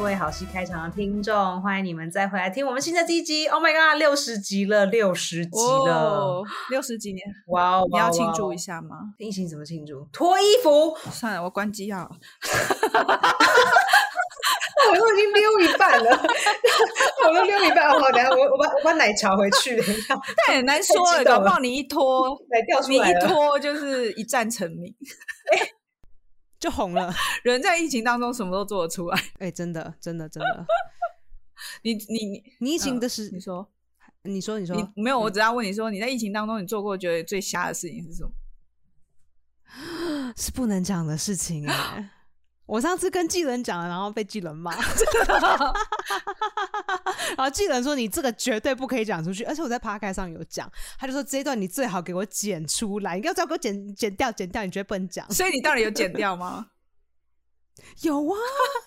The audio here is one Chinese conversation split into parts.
各位好戏开场的听众，欢迎你们再回来听我们新的第一集。Oh my god，六十集了，六十集了，六十几年，哇哦！你要庆祝一下吗？疫情怎么庆祝？脱衣服？算了，我关机啊。我都已经溜一半了，我都溜一半。好，等下我我把我把奶茶回去，等一下。太很难说了，搞不好你一拖 奶掉出来，你一拖就是一战成名，就红了。人在疫情当中什么都做得出来，哎，真的，真的，真的。你你你你疫情的时，你说，你说，你说，没有，我只要问你说，你在疫情当中你做过觉得最瞎的事情是什么？是不能讲的事情哎。我上次跟纪伦讲了，然后被纪伦骂，然后纪伦说你这个绝对不可以讲出去，而且我在趴开上有讲，他就说这一段你最好给我剪出来，你要再给我剪剪掉，剪掉，你绝对不能讲。所以你到底有剪掉吗？有啊，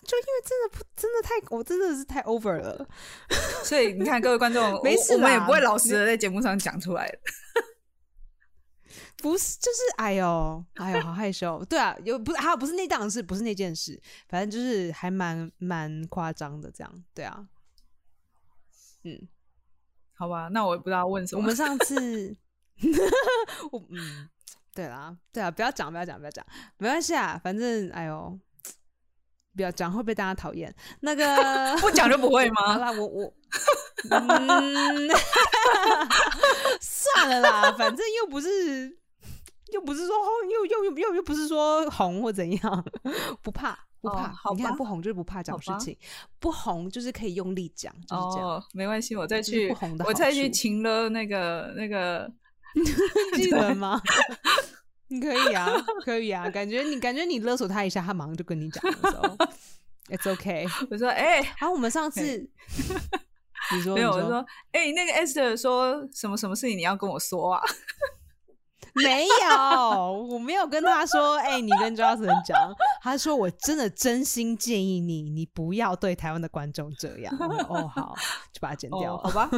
就因为真的不真的太我真的是太 over 了，所以你看各位观众，没事，我们也不会老实的在节目上讲出来。不是，就是哎呦，哎呦，好害羞。对啊，有不是还有不是那档事，不是那件事，反正就是还蛮蛮夸张的这样。对啊，嗯，好吧，那我也不知道问什么。我们上次，我嗯，对啦，对啊，不要讲，不要讲，不要讲，没关系啊，反正哎呦，不要讲会被大家讨厌。那个 不讲就不会吗？好啦，我我，嗯，算了啦，反正又不是。又不是说红，又又又又又不是说红或怎样，不怕不怕，你看不红就是不怕讲事情，不红就是可以用力讲，就是这样，没关系，我再去不红的，我再去请了那个那个 记得吗？你 可以啊，可以啊，感觉你感觉你勒索他一下，他马上就跟你讲，It's OK。我说哎，然后我们上次你说没有，我说哎，那个 Esther 说什么什么事情你要跟我说啊？没有，我没有跟他说。哎，你跟 Johnson 讲，他说我真的真心建议你，你不要对台湾的观众这样。哦，好，就把它剪掉，好吧？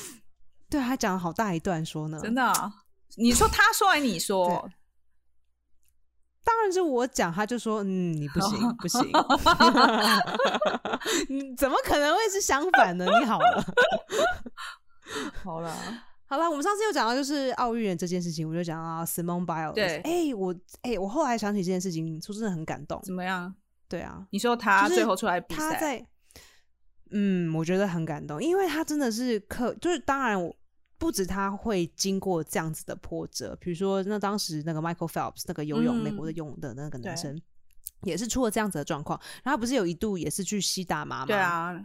对他讲了好大一段说呢，真的？你说他说还是你说？当然是我讲，他就说嗯，你不行，不行。你怎么可能会是相反呢？你好了，好了。好了，我们上次又讲到就是奥运这件事情，我就讲到 Simone Biles。对，哎，我哎，我后来想起这件事情，说真的很感动。怎么样？对啊，你说他最后出来比赛，他在，嗯，我觉得很感动，因为他真的是可，就是当然我，不止他会经过这样子的波折，比如说那当时那个 Michael Phelps 那个游泳美国的游泳的那个男生，也是出了这样子的状况，然后不是有一度也是去吸大麻吗？对啊。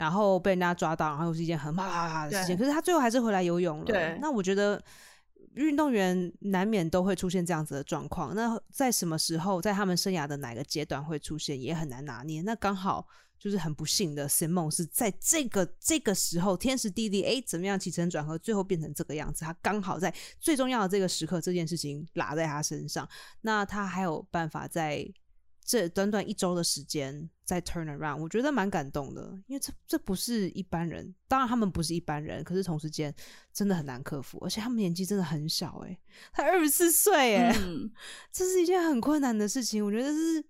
然后被人家抓到，然后又是一件很啪啪啪的事情。可是他最后还是回来游泳了。对，那我觉得运动员难免都会出现这样子的状况。那在什么时候，在他们生涯的哪个阶段会出现，也很难拿捏。那刚好就是很不幸的，Simon 是在这个这个时候天时地利，哎，怎么样起承转合，最后变成这个样子。他刚好在最重要的这个时刻，这件事情拉在他身上。那他还有办法在。这短短一周的时间在 turn around，我觉得蛮感动的，因为这这不是一般人，当然他们不是一般人，可是同时间真的很难克服，而且他们年纪真的很小，诶，才二十四岁，哎，这是一件很困难的事情。我觉得是，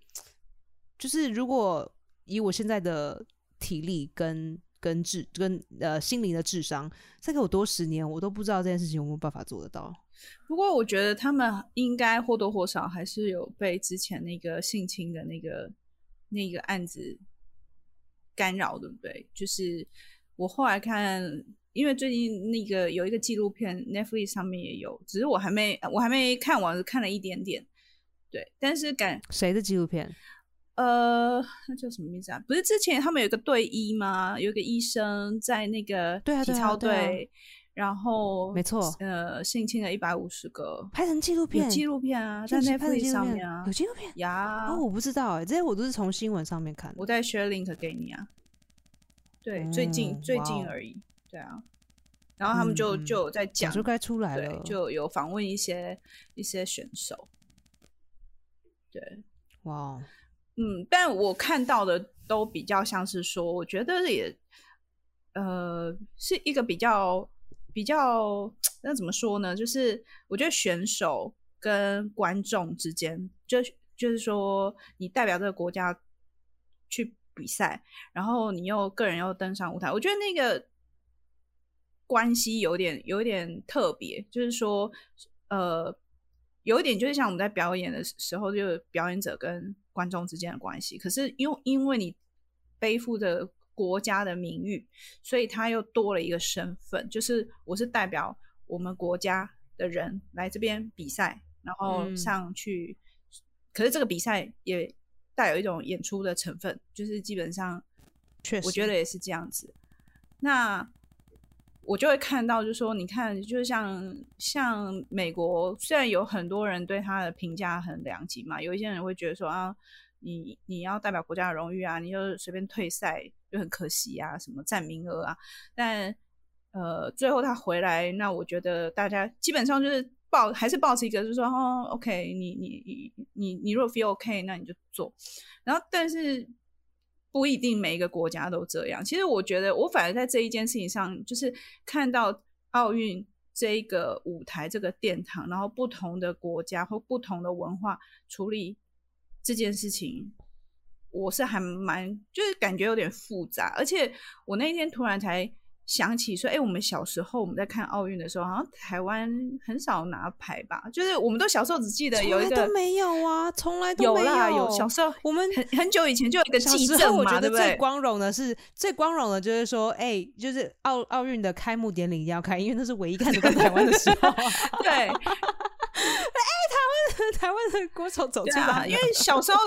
就是如果以我现在的体力跟跟智跟呃心灵的智商，再给我多十年，我都不知道这件事情有没有办法做得到。不过，我觉得他们应该或多或少还是有被之前那个性侵的那个那个案子干扰，对不对？就是我后来看，因为最近那个有一个纪录片，Netflix 上面也有，只是我还没我还没看完，看了一点点。对，但是感谁的纪录片？呃，那叫什么名字啊？不是之前他们有一个队医吗？有一个医生在那个体操队。然后没错，呃，性侵了一百五十个，拍成纪录片，纪录片啊，在 Netflix 上面啊，有纪录片呀。哦，我不知道哎，这些我都是从新闻上面看。我再 share link 给你啊。对，最近最近而已。对啊。然后他们就就在讲，就该出来了，就有访问一些一些选手。对，哇，嗯，但我看到的都比较像是说，我觉得也，呃，是一个比较。比较那怎么说呢？就是我觉得选手跟观众之间，就就是说，你代表这个国家去比赛，然后你又个人又登上舞台，我觉得那个关系有点有点特别，就是说，呃，有一点就是像我们在表演的时候，就表演者跟观众之间的关系。可是因因为你背负着国家的名誉，所以他又多了一个身份，就是我是代表我们国家的人来这边比赛，然后上去。可是这个比赛也带有一种演出的成分，就是基本上，确实，我觉得也是这样子。那我就会看到，就是说，你看，就是像像美国，虽然有很多人对他的评价很良极嘛，有一些人会觉得说啊，你你要代表国家的荣誉啊，你就随便退赛就很可惜啊，什么占名额啊。但呃，最后他回来，那我觉得大家基本上就是。抱还是抱持一个，就是说，哦，OK，你你你你你如果 feel OK，那你就做。然后，但是不一定每一个国家都这样。其实我觉得，我反而在这一件事情上，就是看到奥运这个舞台、这个殿堂，然后不同的国家或不同的文化处理这件事情，我是还蛮就是感觉有点复杂。而且我那天突然才。想起说，哎，我们小时候我们在看奥运的时候，好像台湾很少拿牌吧？就是我们都小时候只记得有一个没有啊，从来都没有。有小时候我们很很久以前就有一个记证嘛，对不对？最光荣的是最光荣的就是说，哎，就是奥奥运的开幕典礼一定要开，因为那是唯一看得到台湾的时候。对。台湾的歌手走出来，因为 小时候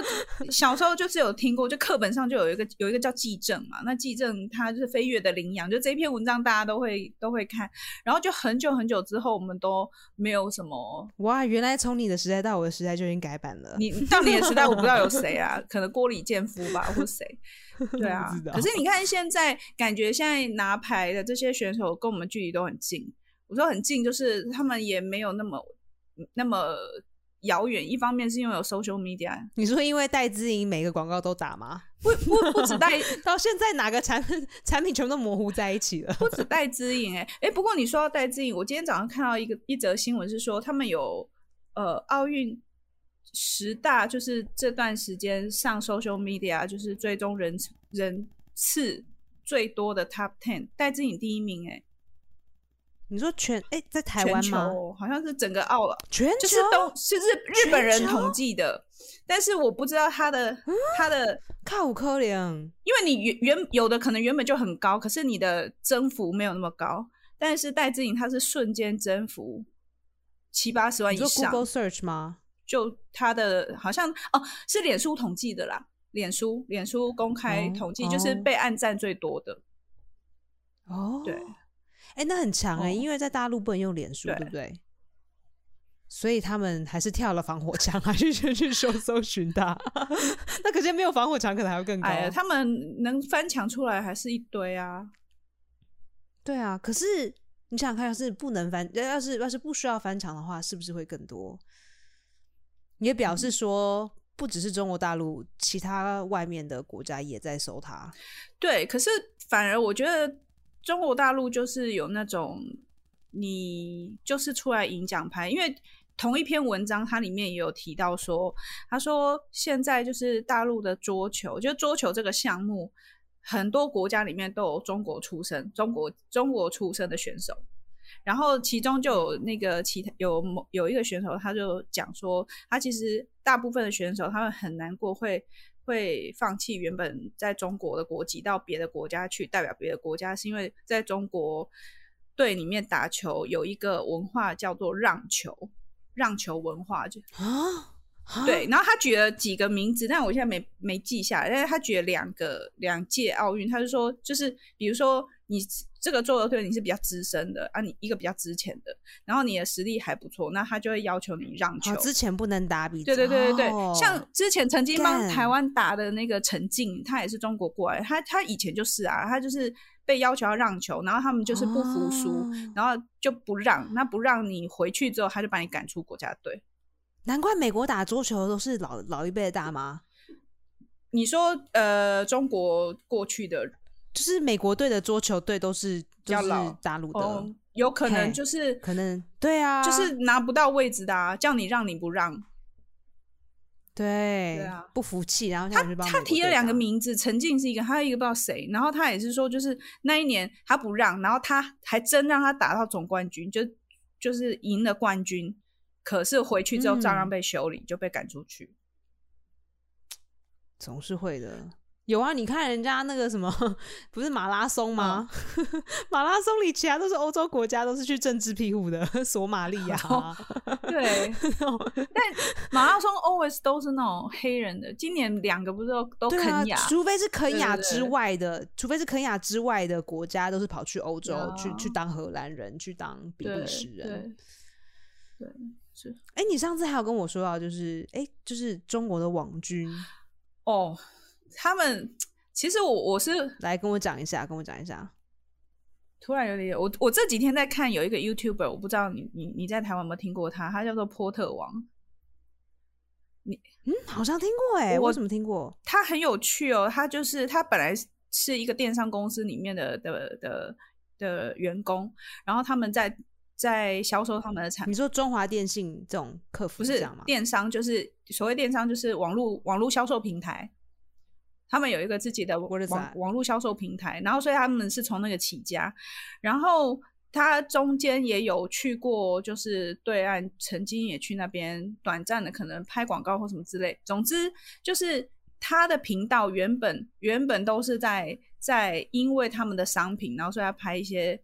小时候就是有听过，就课本上就有一个有一个叫纪政嘛，那纪政它就是飞跃的羚羊，就这篇文章大家都会都会看，然后就很久很久之后，我们都没有什么哇，原来从你的时代到我的时代就已经改版了。你到你的时代，我不知道有谁啊，可能郭李建夫吧，或谁？对啊。可是你看现在，感觉现在拿牌的这些选手跟我们距离都很近。我说很近，就是他们也没有那么那么。遥远，一方面是因为有 social media。你说因为戴资颖每个广告都打吗？不不不止戴，到现在哪个产产品全部都模糊在一起了。不止戴资颖，哎哎，不过你说到戴资颖，我今天早上看到一个一则新闻是说，他们有呃奥运十大，就是这段时间上 social media 就是追踪人人次最多的 top ten，戴资颖第一名，哎。你说全哎，在台湾吗？好像是整个澳了，全就是都是日日本人统计的，但是我不知道他的他的靠五颗零，因为你原原有的可能原本就很高，可是你的增幅没有那么高。但是戴志颖他是瞬间增幅七八十万以上，Google Search 吗？就他的好像哦，是脸书统计的啦，脸书脸书公开统计就是被按赞最多的哦，对。哎，那很强哎，因为在大陆不能用脸书，对不对？所以他们还是跳了防火墙，还是先去搜 搜寻他。那可见没有防火墙，可能还会更高。他们能翻墙出来，还是一堆啊？对啊，可是你想想看，要是不能翻，要是要是不需要翻墙的话，是不是会更多？也表示说，不只是中国大陆，其他外面的国家也在搜他。对，可是反而我觉得。中国大陆就是有那种，你就是出来赢奖牌，因为同一篇文章它里面也有提到说，他说现在就是大陆的桌球，就桌球这个项目，很多国家里面都有中国出生、中国中国出生的选手，然后其中就有那个其他有某有一个选手，他就讲说，他其实大部分的选手他们很难过会。会放弃原本在中国的国籍，到别的国家去代表别的国家，是因为在中国队里面打球有一个文化叫做让球，让球文化就啊，对。然后他举了几个名字，但我现在没没记下来。但是他举了两个两届奥运，他就说，就是比如说你。这个桌球队你是比较资深的啊，你一个比较值钱的，然后你的实力还不错，那他就会要求你让球。之前不能打比对对对对对，像之前曾经帮台湾打的那个陈静，他也是中国过来，他他以前就是啊，他就是被要求要让球，然后他们就是不服输，然后就不让，那不让你回去之后，他就把你赶出国家队。难怪美国打桌球都是老老一辈的大妈。你说呃，中国过去的。就是美国队的桌球队都是就是大陆的，有可能就是可能对啊，就是拿不到位置的，啊，叫你让你不让。对对啊不服气，然后他他提了两个名字，陈静是一个，还有一个不知道谁。然后他也是说，就是那一年他不让，然后他还真让他打到总冠军，就就是赢了冠军。可是回去之后照样嗯被修理，就被赶出去。总是会的。有啊，你看人家那个什么，不是马拉松吗？马拉松里其他都是欧洲国家，都是去政治庇护的，索马利亚啊、对，但马拉松 always 都是那种黑人的。今年两个不是都都对啊肯亚，，除非是肯亚之对对对外的，除非是肯亚之外的国家，都是跑去欧洲呀去去当荷兰人，去当比利对时人。对对是哎、你上次还有跟我说到，就是哎、就是中国的网军，哦，他们其实我我是来跟我讲一下，跟我讲一下。突然有点，我我这几天在看有一个 YouTuber，我不知道你你你在台湾有没有听过他，他叫做波特王，你嗯，好像听过哎、我我怎么听过？他很有趣哦，他就是他本来是一个电商公司里面的的的的员工，然后他们在在销售他们的产你说中华电信这种客服不是？电商，就是所谓电商，就是网络网络销售平台。他们有一个自己的网？网络销售平台，然后所以他们是从那个起家，然后他中间也有去过，就是对岸曾经也去那边短暂的可能拍广告或什么之类。总之就是他的频道原本原本都是在在因为他们的商品，然后所以他拍一些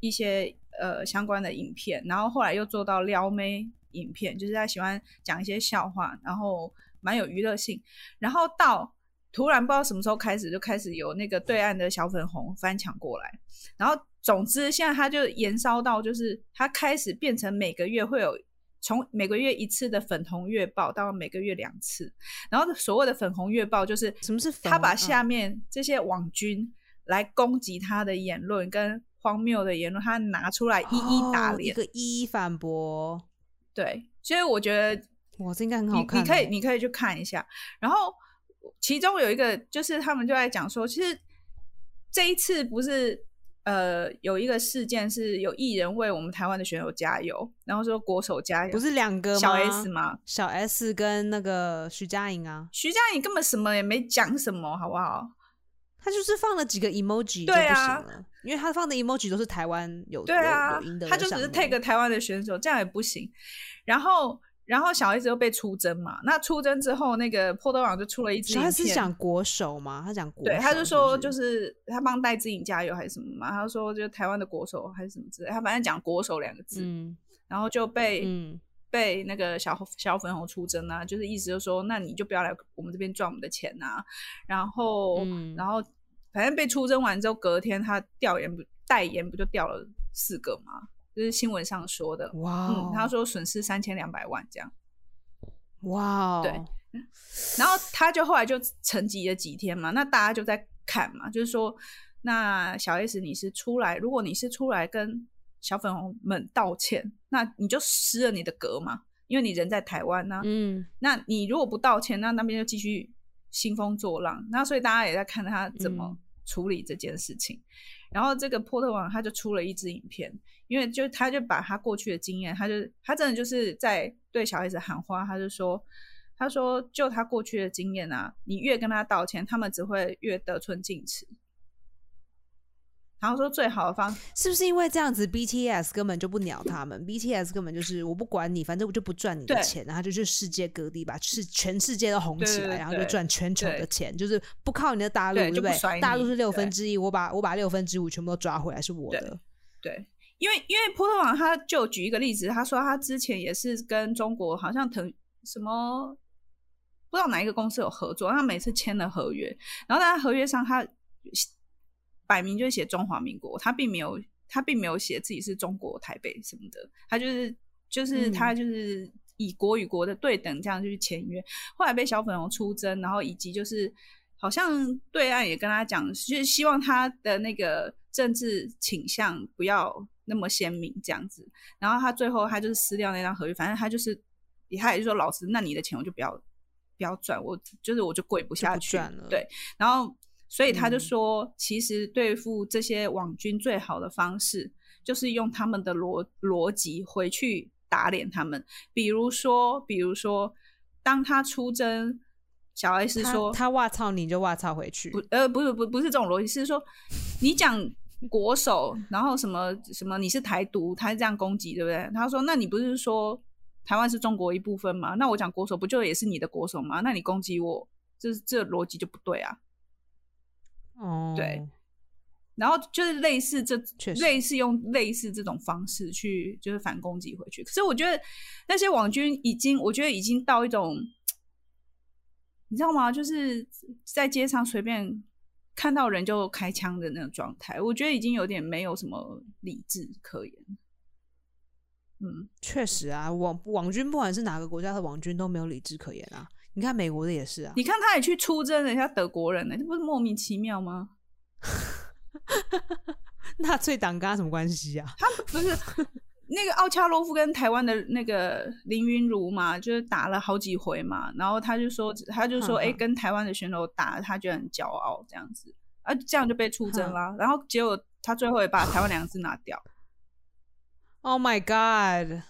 一些呃相关的影片，然后后来又做到撩妹影片，就是他喜欢讲一些笑话，然后蛮有娱乐性，然后到突然不知道什么时候开始就开始有那个对岸的小粉红翻墙过来，然后总之现在他就延烧到就是他开始变成每个月会有。从每个月一次的粉红月报到每个月两次，然后所谓的粉红月报就是什么是粉他把下面这些网军来攻击他的言论跟荒谬的言论，他拿出来一一打脸。哦一个一一反驳。对，所以我觉得哇，这应该很好看、哦你可以你可以去看一下。然后其中有一个就是他们就在讲说，其实这一次不是呃有一个事件是有艺人为我们台湾的选手加油，然后说国手加油，不是两个吗？小 S 吗？小 S 跟那个徐佳莹啊，徐佳莹根本什么也没讲什么，好不好？他就是放了几个 emoji 就不对啊行了，因为他放的 emoji 都是台湾有对啊有有赢的，他就只是 take 台湾的选手，这样也不行。然后，然后小 S 又被出征嘛，那出征之后，那个破豆网就出了一支他是片，讲国手吗？他讲国手对，他就说就是是他帮戴志颖加油还是什么嘛，他就说就台湾的国手还是什么之类，他反正讲国手两个字，嗯然后就被、嗯，被那个小小粉红出征啊，就是意思就是说，那你就不要来我们这边赚我们的钱啊，然后、嗯然后反正被出征完之后，隔天他调研不代言不就掉了四个吗？就是新闻上说的，哇他说损失三千两百万这样，哇哦，对然后他就后来就沉寂了几天嘛，那大家就在看嘛，就是说，那小 S 你是出来，如果你是出来跟小粉红们道歉，那你就失了你的格嘛，因为你人在台湾呐、嗯那你如果不道歉，那那边就继续兴风作浪。那所以大家也在看他怎么嗯处理这件事情。然后这个波特王他就出了一支影片，因为就他就把他过去的经验，他就他真的就是在对小孩子喊话，他就说。他说：“就他过去的经验啊，你越跟他道歉，他们只会越得寸进尺。然后说最好的方是不是因为这样子，BTS 根本就不鸟他们？BTS 根本就是我不管你，反正我就不赚你的对钱，然后就去世界各地把是全世界都红起来，然后就赚全球的对钱，就是不靠你的大陆，对对不对？不大陆是六分之一，我把我把六分之五全部都抓回来是我的。对，因为因为波特网他就举一个例子，他说他之前也是跟中国好像腾什么不知道哪一个公司有合作，他每次签了合约，然后在他合约上他摆明就是写中华民国，他并没有他并没有写自己是中国台北什么的，他就是就是嗯他就是以国与国的对等这样去签约，后来被小粉红出征，然后以及就是好像对岸也跟他讲，就是希望他的那个政治倾向不要那么鲜明这样子。然后他最后他就是撕掉那张合约，反正他就是他也就说老师，那你的钱我就不要不要赚，我就是我就跪不下去，对。然后所以他就嗯说，其实对付这些网军最好的方式就是用他们的逻逻辑回去打脸他们，比如说，比如说。当他出征小 S 说他哇操你就哇操回去，不呃不是不不是这种逻辑，是说你讲国手，然后什么什么你是台独，他是这样攻击，对不对？他说那你不是说台湾是中国一部分吗？那我讲国手不就也是你的国手吗？那你攻击我，这这逻辑就不对啊。哦，对，然后就是类似这类似用类似这种方式去就是反攻击回去。可是我觉得那些网军已经，我觉得已经到一种，你知道吗？就是在街上随便看到人就开枪的那种状态，我觉得已经有点没有什么理智可言。嗯，确实啊，网网军不管是哪个国家的网军都没有理智可言啊。你看美国的也是啊，你看他也去出征人家德国人呢、这不是莫名其妙吗？纳粹党跟他什么关系啊？他不是那个奥恰洛夫跟台湾的那个林云如嘛，就是打了好几回嘛，然后他就说，他就说，哎、跟台湾的选手打，他觉得很骄傲这样子，啊，这样就被出征了。然后结果他最后也把台湾两个字拿掉。Oh my god！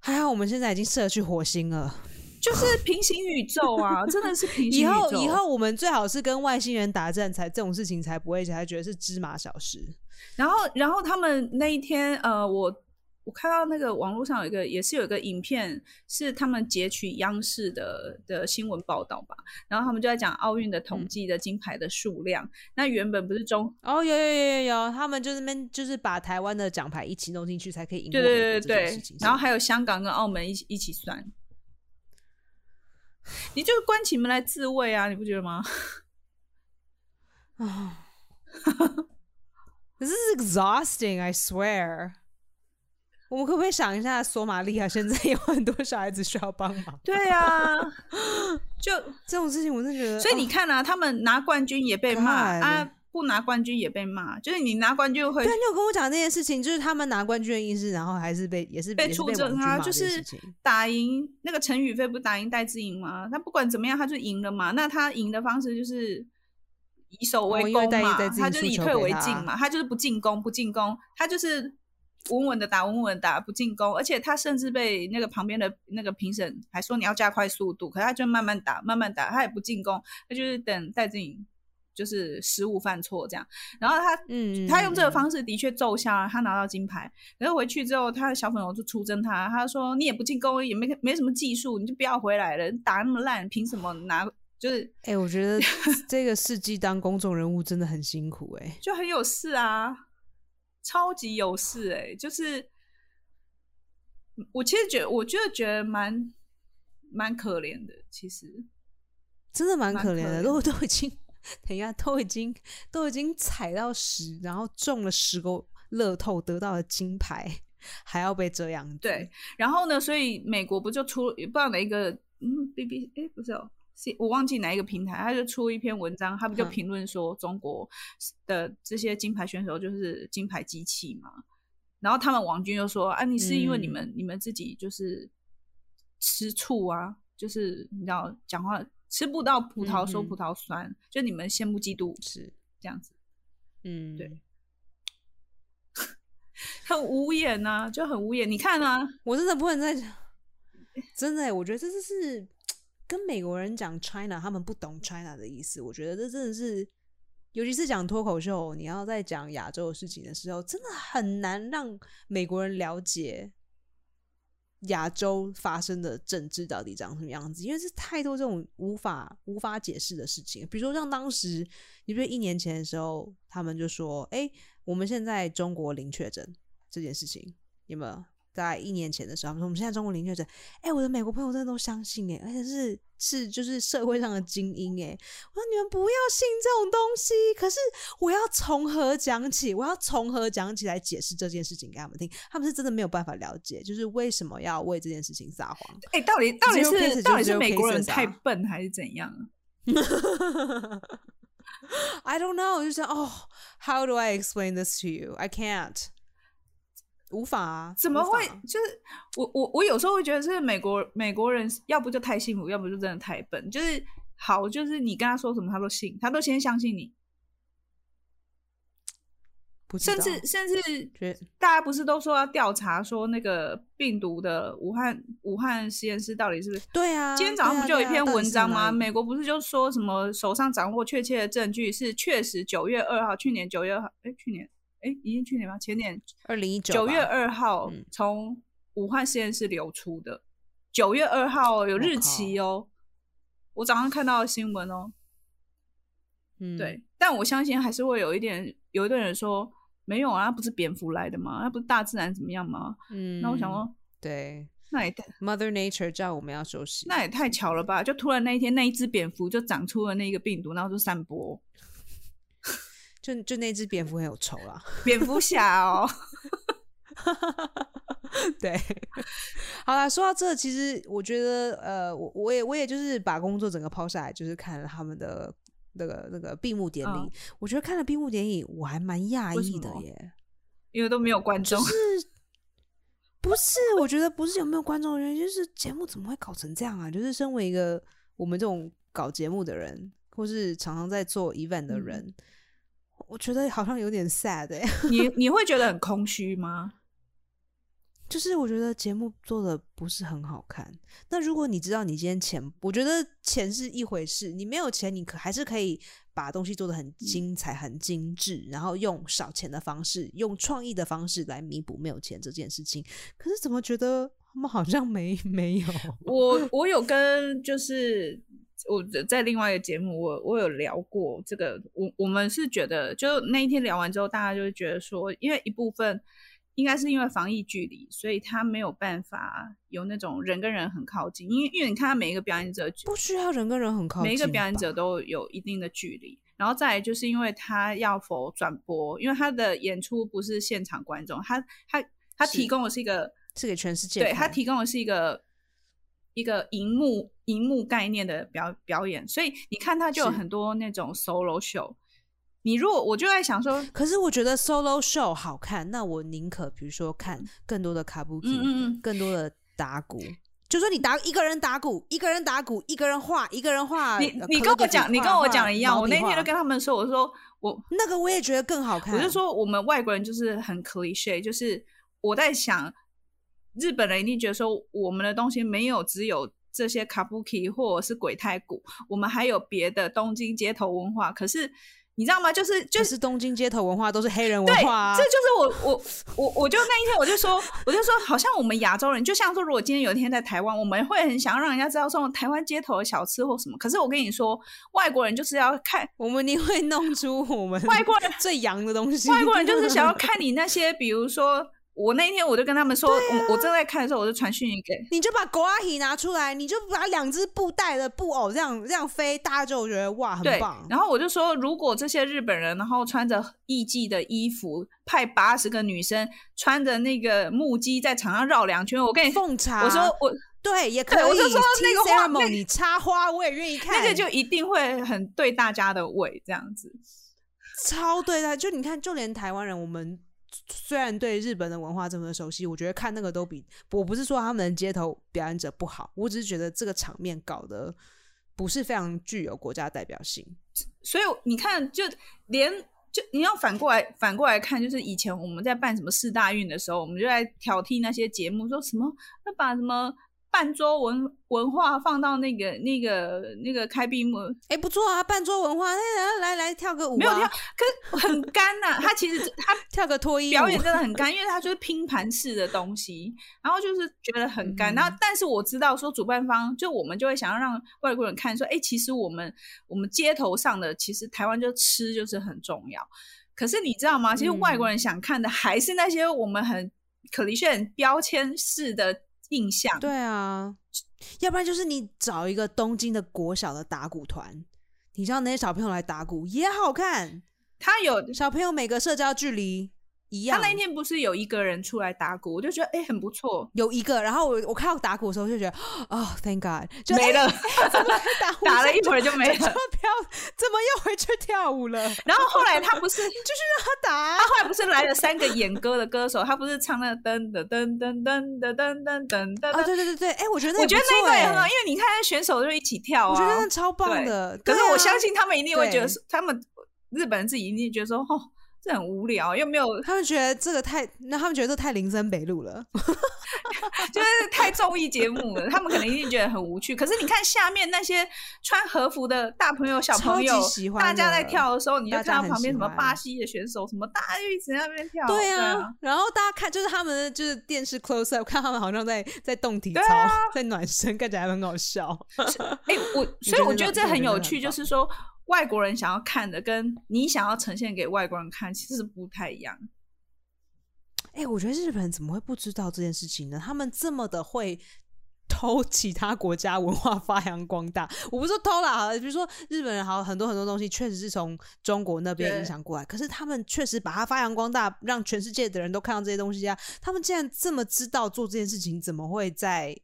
还好我们现在已经射去火星了。就是平行宇宙啊，真的是平行以宇宙。后以后我们最好是跟外星人打战，才这种事情才不会才觉得是芝麻小事。然后，然后他们那一天，呃，我我看到那个网络上有一个，也是有一个影片，是他们截取央视的的新闻报道吧。然后他们就在讲奥运的统计的金牌的数量。那原本不是中，哦，有有有有有，他们就是那边就是把台湾的奖牌一起弄进去，才可以赢对对对对。然后还有香港跟澳门一起一起算。你就是关起门来自慰啊，你不觉得吗？啊，This is exhausting. I swear. 我们可不可以想一下，索马利亚现在有很多小孩子需要帮忙？对啊，就这种事情，我真的觉得，所以你哦看啊，他们拿冠军也被骂啊，不拿冠军也被骂，就是你拿冠军会对啊，你有跟我讲这件事情，就是他们拿冠军的意思，然后还是被也是被出征啊，就是打赢那个陈宇飞不是打赢戴资颖吗？他不管怎么样，他就赢了嘛。那他赢的方式就是以守为攻嘛，戴资颖他就是以退为进嘛，他就是不进攻，不进攻，他就是稳稳的打，稳稳的打，不进攻。而且他甚至被那个旁边的那个评审还说你要加快速度，可是他就慢慢打，慢慢打，他也不进攻，他就是等戴资颖就是失误犯错这样。然后他嗯，他用这个，方式的确奏效，他拿到金牌。可是回去之后，他的小粉红就出征他，他说你也不进攻，也没没什么技术，你就不要回来了，你打那么烂，凭什么拿？就是哎、我觉得 这个世纪当公众人物真的很辛苦哎、就很有事啊，超级有事哎、就是我其实觉得，我觉得觉得蛮蛮可怜的，其实真的蛮蛮可怜的，都都已经，等一下，都已经都已经踩到十，然后中了十个乐透，得到了金牌，还要被这样子。对，然后呢，所以美国不就出不知道哪一个嗯，B B 哎不是哦，是我忘记哪一个平台，他就出一篇文章，他不就嗯评论说中国的这些金牌选手就是金牌机器嘛，然后他们王军就说啊，你是因为你嗯们、你们自己就是吃醋啊，就是你知道讲话吃不到葡萄说葡萄酸，就你们羡慕嫉妒是，这样子，嗯，对 很无言呐、就很无言。你看啊，我真的不能再讲，真的欸，我觉得这就是 跟美国人讲 China，他们不懂 China 的意思。我觉得这真的是，尤其是讲脱口秀，你要在讲亚洲的事情的时候，真的很难让美国人了解亚洲发生的政治到底长什么样子，因为是太多这种无法无法解释的事情。比如说像当时，你比如一年前的时候，他们就说：“哎、我们现在中国零确诊这件事情，有没有？”在一年前的时候，他们说我们现在中国零确诊，哎、我的美国朋友真的都相信哎、而且是是就是社会上的精英哎、我说你们不要信这种东西，可是我要从何讲起？我要从何讲起来解释这件事情给他们听？他们是真的没有办法了解，就是为什么要为这件事情撒谎。哎、到底到底是到底是美国人太笨还是怎样？I don't know，就是哦，How do I explain this to you? I can't，无法啊，怎么会？就是我我我有时候会觉得是美国美国人，要不就太幸福，要不就真的太笨。就是好，就是你跟他说什么，他都信，他都先相信你。甚至甚至大家不是都说要调查说那个病毒的武汉武汉实验室到底是不是？对啊，今天早上不就有一篇文章吗？没美国不是就说什么手上掌握确切的证据是确实九月二号，去年九月二号，哎，去年哎，已经去年吗？前年二零一九九月二号嗯从武汉实验室流出的，九月二号有日期哦。我早上看到的新闻哦，嗯，对，但我相信还是会有一点，有一堆人说没有啊，那不是蝙蝠来的吗？那不是大自然怎么样吗？嗯，那我想说，对那也太，Mother Nature 叫我们要休息，那也太巧了吧！就突然那一天，那一只蝙蝠就长出了那个病毒，然后就散播。就就那只蝙蝠很有仇啦。蝙蝠侠哦，对，好啦，说到这，其实我觉得，呃，我我也我也就是把工作整个抛下来，就是看了他们的那个那个闭幕典礼。嗯我觉得看了闭幕典礼，我还蛮讶异的耶。因为都没有观众就。是不是？我觉得不是有没有观众的原因，就是节目怎么会搞成这样啊？就是身为一个我们这种搞节目的人，或是常常在做 event 的嗯人，我觉得好像有点 sad 哎、你你会觉得很空虚吗？就是我觉得节目做的不是很好看。那如果你知道你今天钱，我觉得钱是一回事，你没有钱，你可还是可以把东西做的很精彩、很精致，然后用少钱的方式，用创意的方式来弥补没有钱这件事情。可是怎么觉得他们好像没 没有？我我有跟就是我在另外一个节目，我我有聊过这个，我我们是觉得，就那一天聊完之后，大家就会觉得说，因为一部分应该是因为防疫距离，所以他没有办法有那种人跟人很靠近，因为因为你看他每一个表演者不需要人跟人很靠近，每一个表演者都有一定的距离，然后再来就是因为他要否转播，因为他的演出不是现场观众，他他他提供的是一个是给全世界对他提供的是一个一个荧幕荧幕概念的表表演，所以你看他就有很多那种 solo show。你如果我就在想说，可是我觉得 solo show 好看，那我宁可比如说看更多的卡布嗯嗯嗯，更多的打鼓。就说你打一个人打鼓，一个人打鼓，一个人画，一个人画。你呃你跟我讲，你跟我讲的一样，我那天就跟他们说，我说我那个我也觉得更好看。我就说我们外国人就是很 cliche，就是我在想，日本人一定觉得说我们的东西没有只有这些 kabuki 或者是鬼太鼓，我们还有别的东京街头文化。可是你知道吗？就是就就是是东京街头文化都是黑人，文化、啊，这就是我我我我就那一天我就说，我就说，好像我们亚洲人，就像说，如果今天有一天在台湾，我们会很想要让人家知道说台湾街头的小吃或什么。可是我跟你说，外国人就是要看我们你会弄出我们外国人最洋的东西。外国人就是想要看你那些，比如说，我那一天我就跟他们说，我我正在看的时候，我就传讯息给，你就把狗阿姨拿出来，你就把两只布袋的布偶这样这样飞，大家就觉得哇很棒，。然后我就说，如果这些日本人，然后穿着艺伎的衣服，派八十个女生穿着那个木屐在场上绕两圈，我跟你，奉茶，我说我对也可以。对我就说那个画那 ceremony 插花我也愿意看，那个就一定会很对大家的胃这样子。超对的。就你看，就连台湾人，我们虽然对日本的文化这么熟悉，我觉得看那个都比我不是说他们的街头表演者不好，我只是觉得这个场面搞得不是非常具有国家代表性。所以你看，就连就你要反过来反过来看，就是以前我们在办什么四大运的时候，我们就在挑剔那些节目，说什么要把什么半桌文文化放到那个那个那个开闭幕，哎、不错啊，半桌文化，来来来跳个舞、啊，没有跳，可是很干呐、他其实他跳个脱衣，表演真的很干，因为他就是拼盘式的东西，然后就是觉得很干。嗯然后，但是我知道说主办方就我们就会想要让外国人看说，哎，其实我们我们街头上的其实台湾就吃就是很重要。可是你知道吗？其实嗯外国人想看的还是那些我们很可离炫标签式的印象。对啊，要不然就是你找一个东京的国小的打鼓团，你让那些小朋友来打鼓也好看，他有小朋友每个社交距离一样。他那一天不是有一个人出来打鼓，我就觉得哎很不错。有一个，然后我我看到打鼓的时候就觉得，哦，Thank God，就没了，哎 怎么打 打了一会儿就没了 就。飘，怎么又回去跳舞了？然后后来他不是就是让他打啊、他后来不是来了三个演歌的歌手，他不是唱那个噔噔噔噔噔噔噔噔噔噔哦，对对对对，哎、我觉得那我觉得那个个也很好，因为你看选手就一起跳啊，我觉得那超棒的。可是我相信他们一定会觉得对，他们日本人自己一定觉得说，哦，这很无聊，又没有，他们觉得这个太，那他们觉得这太林森北路了，就是太综艺节目了，他们可能一定觉得很无趣。可是你看下面那些穿和服的大朋友、小朋友，大家在跳的时候，你就看到旁边什么巴西的选手，什么大家就一直在那边跳。对啊，然后大家看就是他们就是电视 close up，看他们好像在在动体操，在暖身，看起来很搞笑。哎，我所以我觉得这很有趣，就是说。外国人想要看的，跟你想要呈现给外国人看，其实是不太一样。哎，我觉得日本人怎么会不知道这件事情呢？他们这么的会偷其他国家文化发扬光大。我不是说偷啦，比如说日本人，好很多很多东西确实是从中国那边影响过来，可是他们确实把它发扬光大，让全世界的人都看到这些东西啊。他们竟然这么知道做这件事情，怎么会在？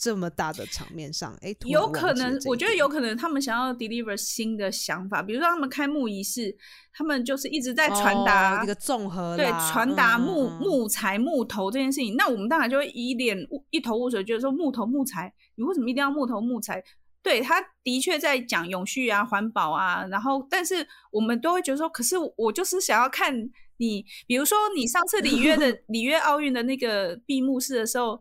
这么大的场面上，哎，有可能，我觉得有可能他们想要 deliver 新的想法，比如说他们开幕仪式，他们就是一直在传达一个综合，对，传达木木材木头这件事情。那我们当然就会一脸一头雾水，觉得说木头木材，你为什么一定要木头木材？对他的确在讲永续啊、环保啊，然后但是我们都会觉得说，可是我就是想要看你，比如说你上次里约的 里约奥运的那个闭幕式的时候。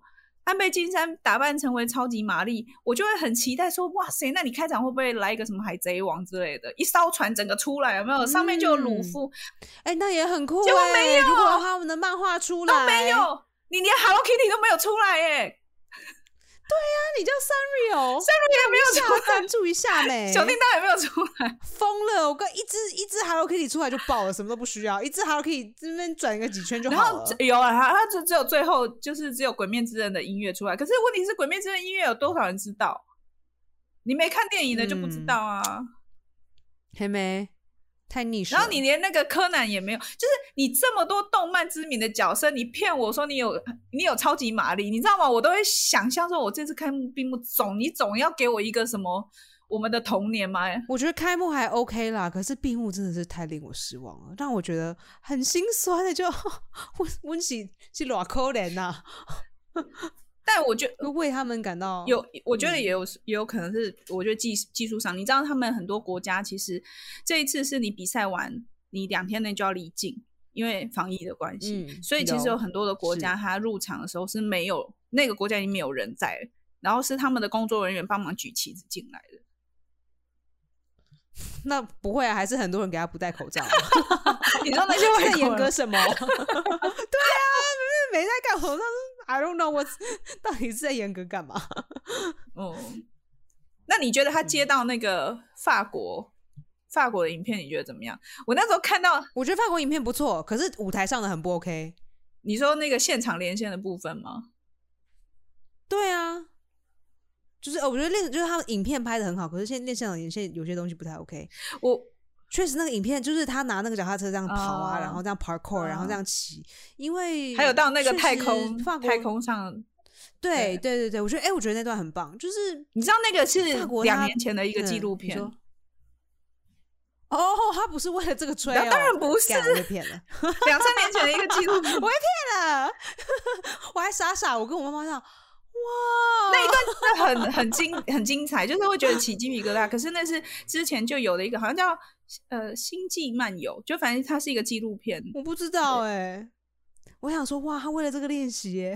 安倍晋三打扮成为超级玛丽，我就会很期待说：哇塞，那你开场会不会来一个什么海贼王之类的？一艘船整个出来有没有？上面就有鲁夫，哎，那也很酷。结果没有，如果他们的漫画出来都没有，你连 Hello Kitty 都没有出来耶。对呀，你叫 Sanrio，Sanrio 也没有出来，赞助一下没？小叮当也没有出来，疯了！我跟一只一只 Hello Kitty 出来就爆了，什么都不需要，一只 Hello Kitty 这边转个几圈就好了。有啊，它它只只有最后就是只有《鬼面之刃》的音乐出来，可是问题是《鬼面之刃》音乐有多少人知道？你没看电影的就不知道啊，黑妹。太逆，然后你连那个柯南也没有，就是你这么多动漫知名的角色，你骗我说你有你有超级玛丽，你知道吗？我都会想象说，我这次开幕闭幕总你总要给我一个什么我们的童年吗？我觉得开幕还 OK 啦，可是闭幕真的是太令我失望了，让我觉得很心酸的，就 温温喜是裸可怜呐。但我觉得为他们感到有，我觉得也有也有可能是，我觉得技技术上，你知道，他们很多国家其实这一次是你比赛完，你两天内就要离境，因为防疫的关系，所以其实有很多的国家，他入场的时候是没有那个国家已经没有人在，然后是他们的工作人员帮忙举旗子进来的。那不会啊，还是很多人给他不戴口罩。你知道那些 会严格什么？对啊，没戴干口罩。I don't know，我 到底是在严格干嘛？哦，那你觉得他接到那个法国法国的影片，你觉得怎么样？我那时候看到，我觉得法国影片不错，可是舞台上的很不 OK。你说那个现场连线的部分吗？对啊，就是我觉得练就是他们影片拍的很好，可是现练现场连线有些东西不太 OK。我。确实，那个影片就是他拿那个脚踏车这样跑啊，然后这样 parkour，然后这样骑。因为还有到那个太空，太空上，对对对对，我觉得哎，我觉得那段很棒。就是你知道那个是两年前的一个纪录片哦，他不是为了这个吹，当然不是被骗了。两三年前的一个纪录片，我被骗了，我还傻傻，我跟我妈妈讲，哇，那一段真的很很精很精彩，就是会觉得起鸡皮疙瘩。可是那是之前就有的一个，好像叫。呃，星际漫游，就反正它是一个纪录片，我不知道哎。我想说，哇，他为了这个练习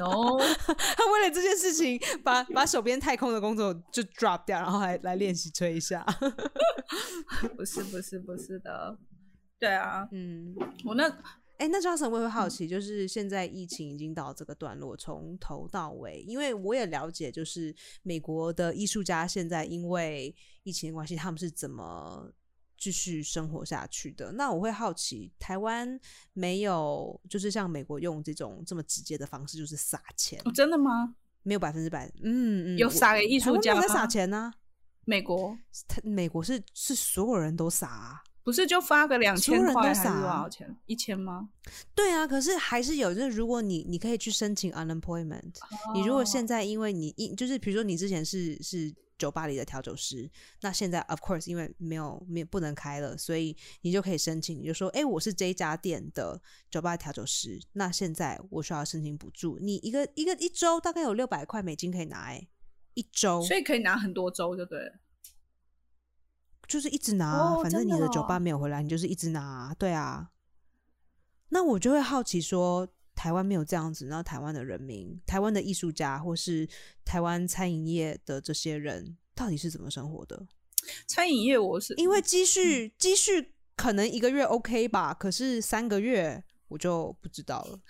，no，他为了这件事情，把把手边太空的工作就 drop 掉，然后来来练习吹一下。不是不是不是的，对啊，嗯，我那。哎，那 Jason 会不会好奇？就是现在疫情已经到这个段落，从头到尾，因为我也了解，就是美国的艺术家现在因为疫情的关系，他们是怎么继续生活下去的？那我会好奇，台湾没有就是像美国用这种这么直接的方式，就是撒钱？真的吗？没有百分之百，嗯嗯，有撒给艺术家在撒钱呢？美国，他美国是是所有人都撒。不是就发个两千块还是多少钱？一千吗？对啊，可是还是有。就是如果你你可以去申请 unemployment，你如果现在因为你一就是比如说你之前是是酒吧里的调酒师，那现在 of course 因为没有没不能开了，所以你就可以申请，你就说哎，我是这一家店的酒吧调酒师，那现在我需要申请补助，你一个一个一周大概有六百块美金可以拿，哎，一周，所以可以拿很多周就对了。就是一直拿啊，哦反正你的的酒吧哦没有回来，你就是一直拿啊，对啊。那我就会好奇说，台湾没有这样子，那台湾的人民、台湾的艺术家或是台湾餐饮业的这些人，到底是怎么生活的？餐饮业我是因为积蓄积蓄可能一个月 OK 吧，可是三个月我就不知道了。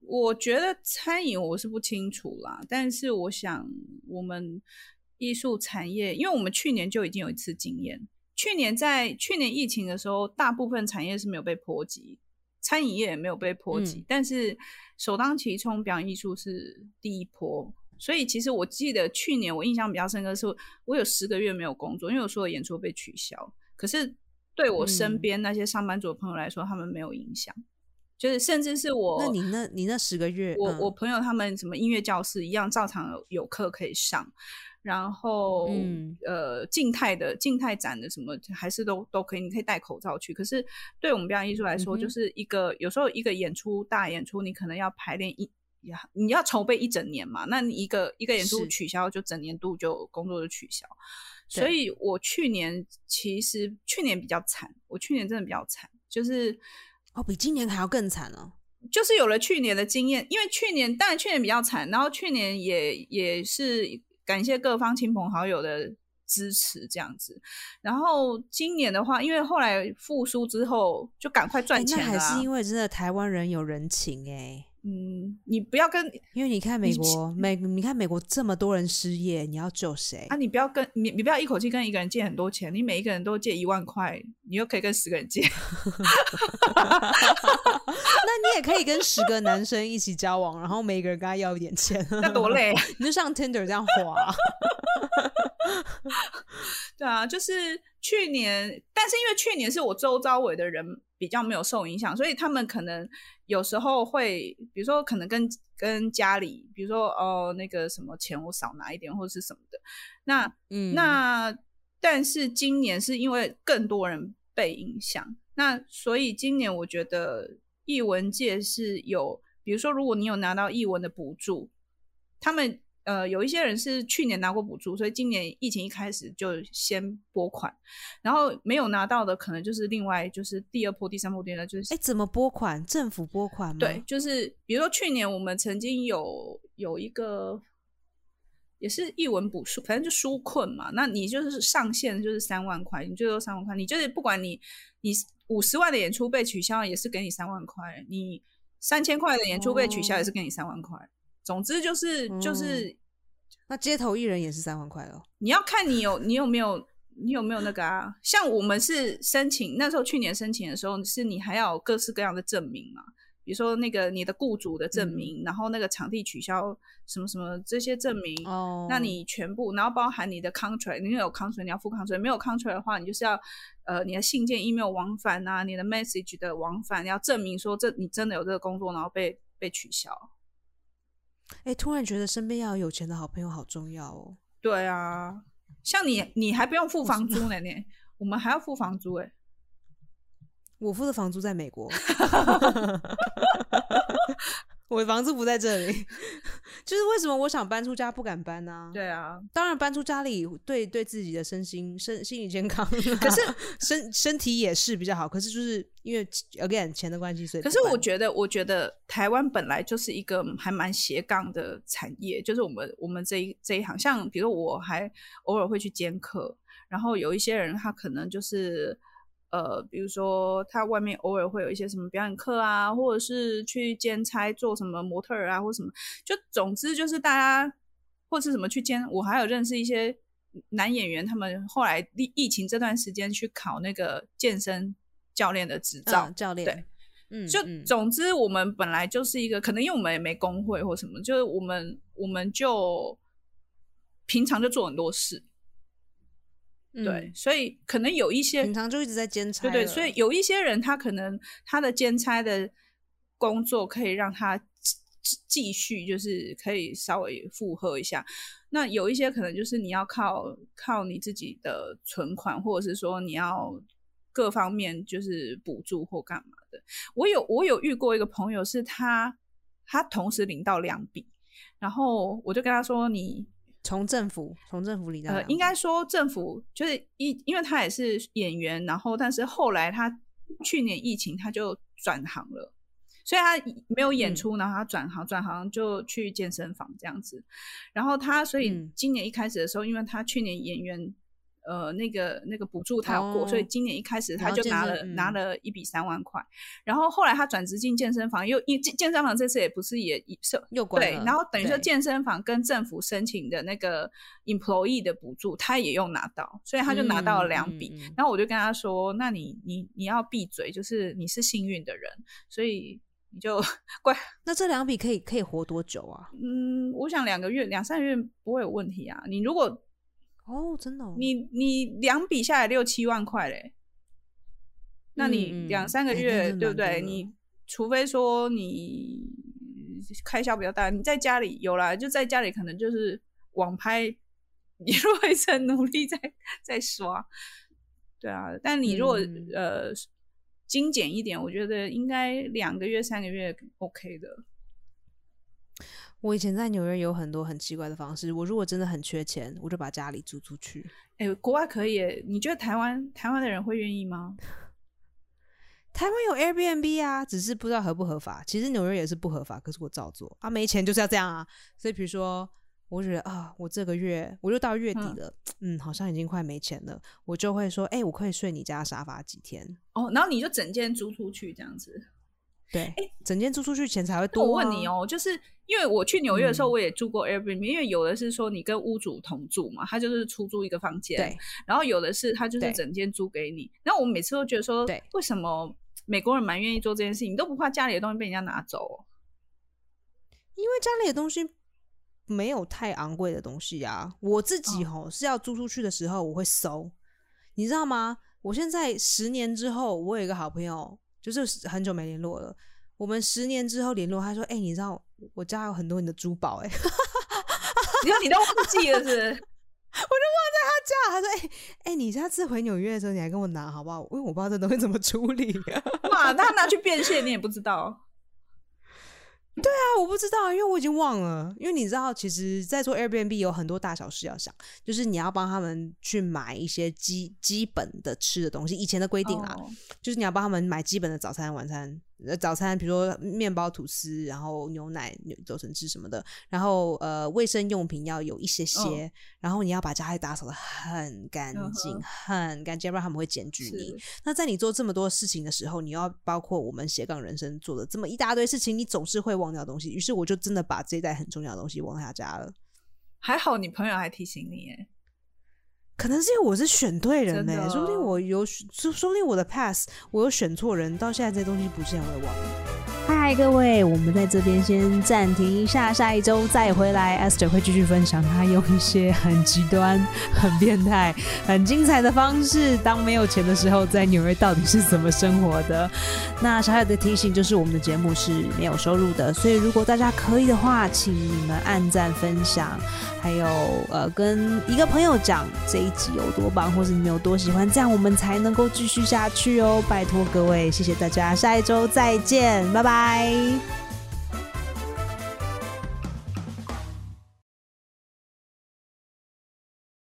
我觉得餐饮我是不清楚啦，但是我想我们艺术产业，因为我们去年就已经有一次经验，去年在去年疫情的时候，大部分产业是没有被波及，餐饮业也没有被波及，嗯但是首当其冲，表演艺术是第一波。所以其实我记得去年我印象比较深刻的是，我有十个月没有工作，因为我所有演出被取消。可是对我身嗯边那些上班族的朋友来说，他们没有影响。就是甚至是我，那你那你那十个月，我嗯我朋友他们什么音乐教室一样，照常有有课可以上，然后、嗯呃静态的静态展的什么还是都都可以，你可以戴口罩去。可是对我们表演艺术来说，嗯就是一个有时候一个演出大演出，你可能要排练一。呀，你要筹备一整年嘛？那你一个一个演出取消，就整年度就工作就取消。所以我去年其实去年比较惨，我去年真的比较惨，就是哦，比今年还要更惨哦。就是有了去年的经验，因为去年当然去年比较惨，然后去年也也是感谢各方亲朋好友的支持这样子，然后今年的话，因为后来复苏之后就赶快哎赚钱了、啊那还是因为真的台湾人有人情哎、嗯，你不要跟因为你看美你国美，你看美国这么多人失业，你要救谁啊，？你不要跟你你不要一口气跟一个人借很多钱，你每一个人都借一万块，你又可以跟十个人借，那你也可以跟十个男生一起交往，然后每个人跟他要一点钱，那多累啊！你就像 Tinder 这样花。对啊，就是去年，但是因为去年是我周遭围的人比较没有受影响，所以他们可能有时候会，比如说可能跟跟家里，比如说哦那个什么钱我少拿一点或者是什么的，那嗯，那但是今年是因为更多人被影响，那所以今年我觉得艺文界是有，比如说如果你有拿到艺文的补助，他们呃有一些人是去年拿过补助，所以今年疫情一开始就先拨款，然后没有拿到的可能就是另外就是第二波、第三波、第二就是哎，怎么拨款？政府拨款吗？对，，就是比如说去年我们曾经有有一个也是一文补助，反正就纾困嘛，那你就是上限就是三万块，你最多三万块，你就是不管你你五十万的演出被取消，也是给你三万块，你三千块的演出被取消，也是给你三万块。总之就是就是那街头艺人也是三万块哦。你要看你有你有没有你有没有那个啊？像我们是申请那时候去年申请的时候，是你还要有各式各样的证明嘛，比如说那个你的雇主的证明，然后那个场地取消什么什么这些证明。哦，那你全部，然后包含你的 contract，你有 contract 你要付 contract，没有 contract 的话，你就是要呃你的信件、email 往返啊，你的 message 的往返，你要证明说这你真的有这个工作，然后被被取消。哎，突然觉得身边要有有钱的好朋友好重要哦。对啊，像你你还不用付房租呢，你我们还要付房租哎、我付的房租在美国 我的房子不在这里，就是为什么我想搬出家不敢搬呢、对啊，当然搬出家里对对自己的身心身心理健康，可是身身体也是比较好。可是就是因为 again 钱的关系，所以可是我觉得，我觉得台湾本来就是一个还蛮斜杠的产业，就是我们我们这一这一行，像比如我还偶尔会去兼课，然后有一些人他可能就是呃，比如说他外面偶尔会有一些什么表演课啊，或者是去兼差做什么模特儿啊，或什么，就总之就是大家或是什么去兼，我还有认识一些男演员，他们后来疫疫情这段时间去考那个健身教练的执照，嗯教练对。嗯，就嗯总之，我们本来就是一个，可能因为我们也没工会或什么，就是我们我们就平常就做很多事，对，嗯所以可能有一些平常就一直在兼差对对，所以有一些人他可能他的兼差的工作可以让他继续，就是可以稍微负荷一下。那有一些可能就是你要靠靠你自己的存款，或者是说你要各方面就是补助或干嘛的。我有我有遇过一个朋友，是他他同时领到两笔，然后我就跟他说你从政府从政府里的呃，应该说政府就是一，因为他也是演员，然后但是后来他去年疫情他就转行了，所以他没有演嗯。出，然后他转行转行就去健身房这样子，然后他所以嗯。今年一开始的时候，因为他去年演员。呃，那个那个补助他有过，所以哦今年一开始他就拿了、身拿嗯了一笔三万块，然后后来他转职进健身房，又因健健身房这次也不是也也是对，又关了然后等于说健身房跟政府申请的那个 employee 的补助，他也又拿到，所以他就拿到了两笔。然后我就跟他说：“那你你你要闭嘴，就是你是幸运的人，所以你就 乖。那这两笔可以可以活多久啊？嗯，我想两个月两三个月不会有问题啊。你如果哦，真的、哦，你你两笔下来六七万块嘞，那你两三个月、对不对？你除非说你开销比较大，你在家里有啦，就在家里可能就是网拍你 如果一直努力在在刷，对啊。但你如果、嗯呃精简一点，我觉得应该两个月三个月 OK 的。我以前在纽约有很多很奇怪的方式。我如果真的很缺钱，我就把家里租出去。哎、国外可以耶，你觉得台湾台湾的人会愿意吗？台湾有 Airbnb 啊，只是不知道合不合法。其实纽约也是不合法，可是我照做啊，没钱就是要这样啊。所以比如说，我觉得啊，我这个月我就到月底嗯了，嗯好像已经快没钱了，我就会说，哎、我可以睡你家沙发几天？哦，然后你就整间租出去这样子。对，整间租出去钱才会多、啊。我问你，哦，就是因为我去纽约的时候，嗯我也住过 Airbnb，、因为有的是说你跟屋主同住嘛，他就是出租一个房间，对，然后有的是他就是整间租给你。然后我每次都觉得说，对为什么美国人蛮愿意做这件事情，你都不怕家里的东西被人家拿走、哦？因为家里的东西没有太昂贵的东西啊。我自己哦吼、是要租出去的时候，我会收，你知道吗？我现在十年之后，我有一个好朋友，就是很久没联络了。我们十年之后联络，他说：“哎、你知道我家有很多你的珠宝、哎，你说你都忘记了是 我就忘在他？家。”他说：“哎、哎、你下次回纽约的时候，你来跟我拿好不好？因为我不知道这东西怎么处理。”哇，他拿去变现你也不知道。啊，我不知道，因为我已经忘了。因为你知道，其实，在做 Airbnb 有很多大小事要想，就是你要帮他们去买一些基基本的吃的东西。以前的规定啦，哦就是你要帮他们买基本的早餐、晚餐。呃，早餐比如说面包、吐司，然后牛奶、牛走成汁什么的，然后呃，卫生用品要有一些些，然后你要把家里打扫的很干净、嗯很干净，不然他们会检举你。那在你做这么多事情的时候，你要包括我们斜杠人生做的这么一大堆事情，你总是会忘掉东西。于是我就真的把这一袋很重要的东西忘在他家了。还好你朋友还提醒你，哎，可能是因为我是选对人呢、真的说不定我有，说说不定我的 pass 我有选错人，到现在这些东西不见我也忘了。嗨，各位，我们在这边先暂停一下，下一周再回来。Esther 会继续分享她用一些很极端、很变态、很精彩的方式，当没有钱的时候，在纽约到底是怎么生活的。那小小的提醒就是，我们的节目是没有收入的，所以如果大家可以的话，请你们按赞、分享，还有呃，跟一个朋友讲这一集有多棒，或是你们有多喜欢，这样我们才能够继续下去哦。拜托各位，谢谢大家，下一周再见，拜拜。Bye.